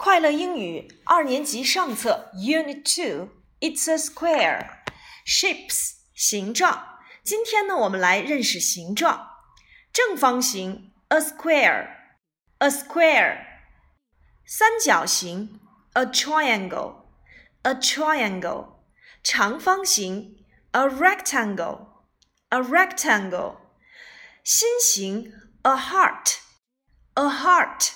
快乐英语二年级上册 Unit Two It's a square shapes 形状。今天呢，我们来认识形状。正方形 a square a square 三角形 a triangle a triangle 长方形 a rectangle a rectangle 心形 a heart a heart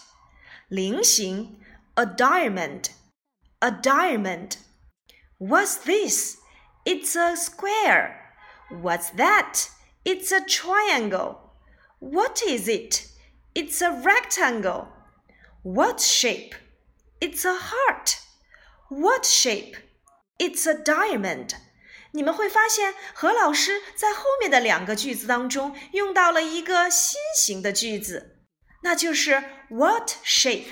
菱形 a diamond, a diamond. What's this? It's a square. What's that? It's a triangle. What is it? It's a rectangle. What shape? It's a heart. What shape? It's a diamond. 你们会发现，何老师在后面的两个句子当中用到了一个新型的句子，那就是 what shape。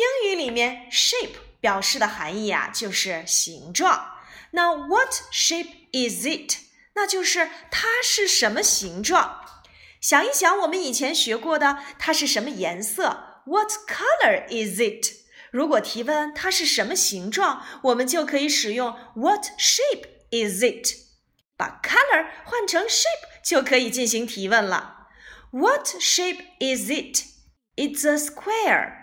英语里面 shape 表示的含义啊，就是形状。那 what shape is it？那就是它是什么形状？想一想，我们以前学过的，它是什么颜色？What color is it？如果提问它是什么形状，我们就可以使用 What shape is it？把 color 换成 shape 就可以进行提问了。What shape is it？It's a square.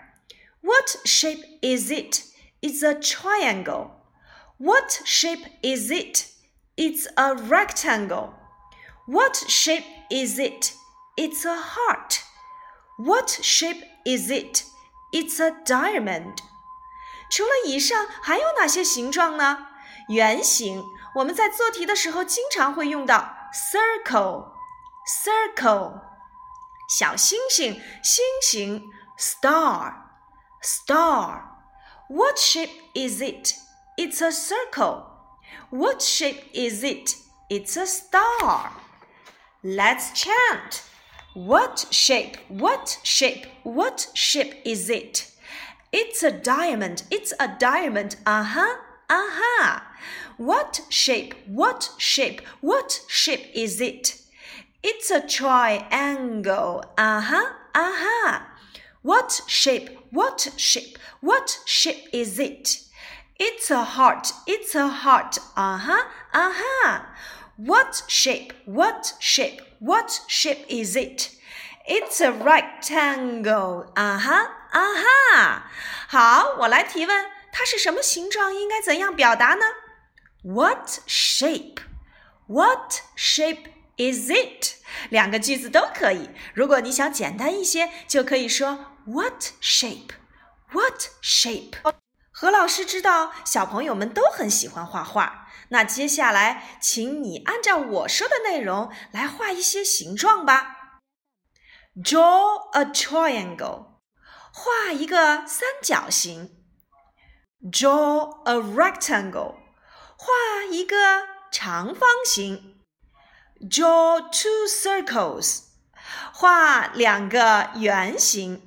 What shape is it? It's a triangle. What shape is it? It's a rectangle. What shape is it? It's a heart. What shape is it? It's a diamond. 除了以上，还有哪些形状呢？圆形，我们在做题的时候经常会用到 circle, circle。小星星，星星，star。 Star. What shape is it? It's a circle. What shape is it? It's a star. Let's chant. What shape? What shape? What shape is it? It's a diamond. It's a diamond. Uh huh. Uh huh. What shape? What shape? What shape is it? It's a triangle. Uh huh. Uh huh. What shape? What shape? What shape is it? It's a heart. It's a heart. Uh huh. Uh huh. What shape? What shape? What shape is it? It's a rectangle. 啊哈啊哈。好，我来提问，它是什么形状？应该怎样表达呢？What shape? What shape is it？两个句子都可以。如果你想简单一些，就可以说 What shape? What shape? 何老师知道小朋友们都很喜欢画画，那接下来请你按照我说的内容来画一些形状吧。Draw a triangle，画一个三角形。Draw a rectangle，画一个长方形。Draw two circles，画两个圆形。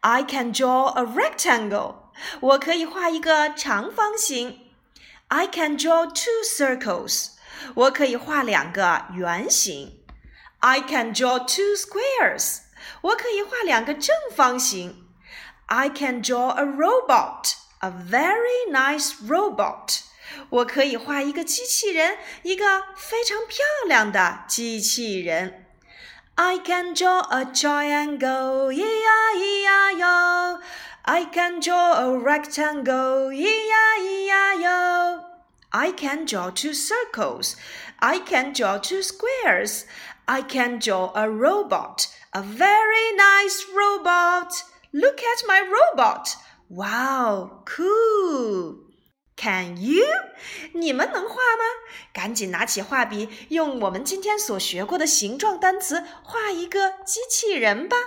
I can draw a rectangle. 我可以画一个长方形。I can draw two circles. 我可以画两个圆形。I can draw two squares. 我可以画两个正方形。I can draw a robot. A very nice robot. 我可以画一个机器人，一个非常漂亮的机器人。 I can draw a triangle. I can draw a rectangle. I can draw two circles. I can draw two squares. I can draw a robot, a very nice robot. Look at my robot. Wow, cool. Can you？你们能画吗？赶紧拿起画笔，用我们今天所学过的形状单词画一个机器人吧。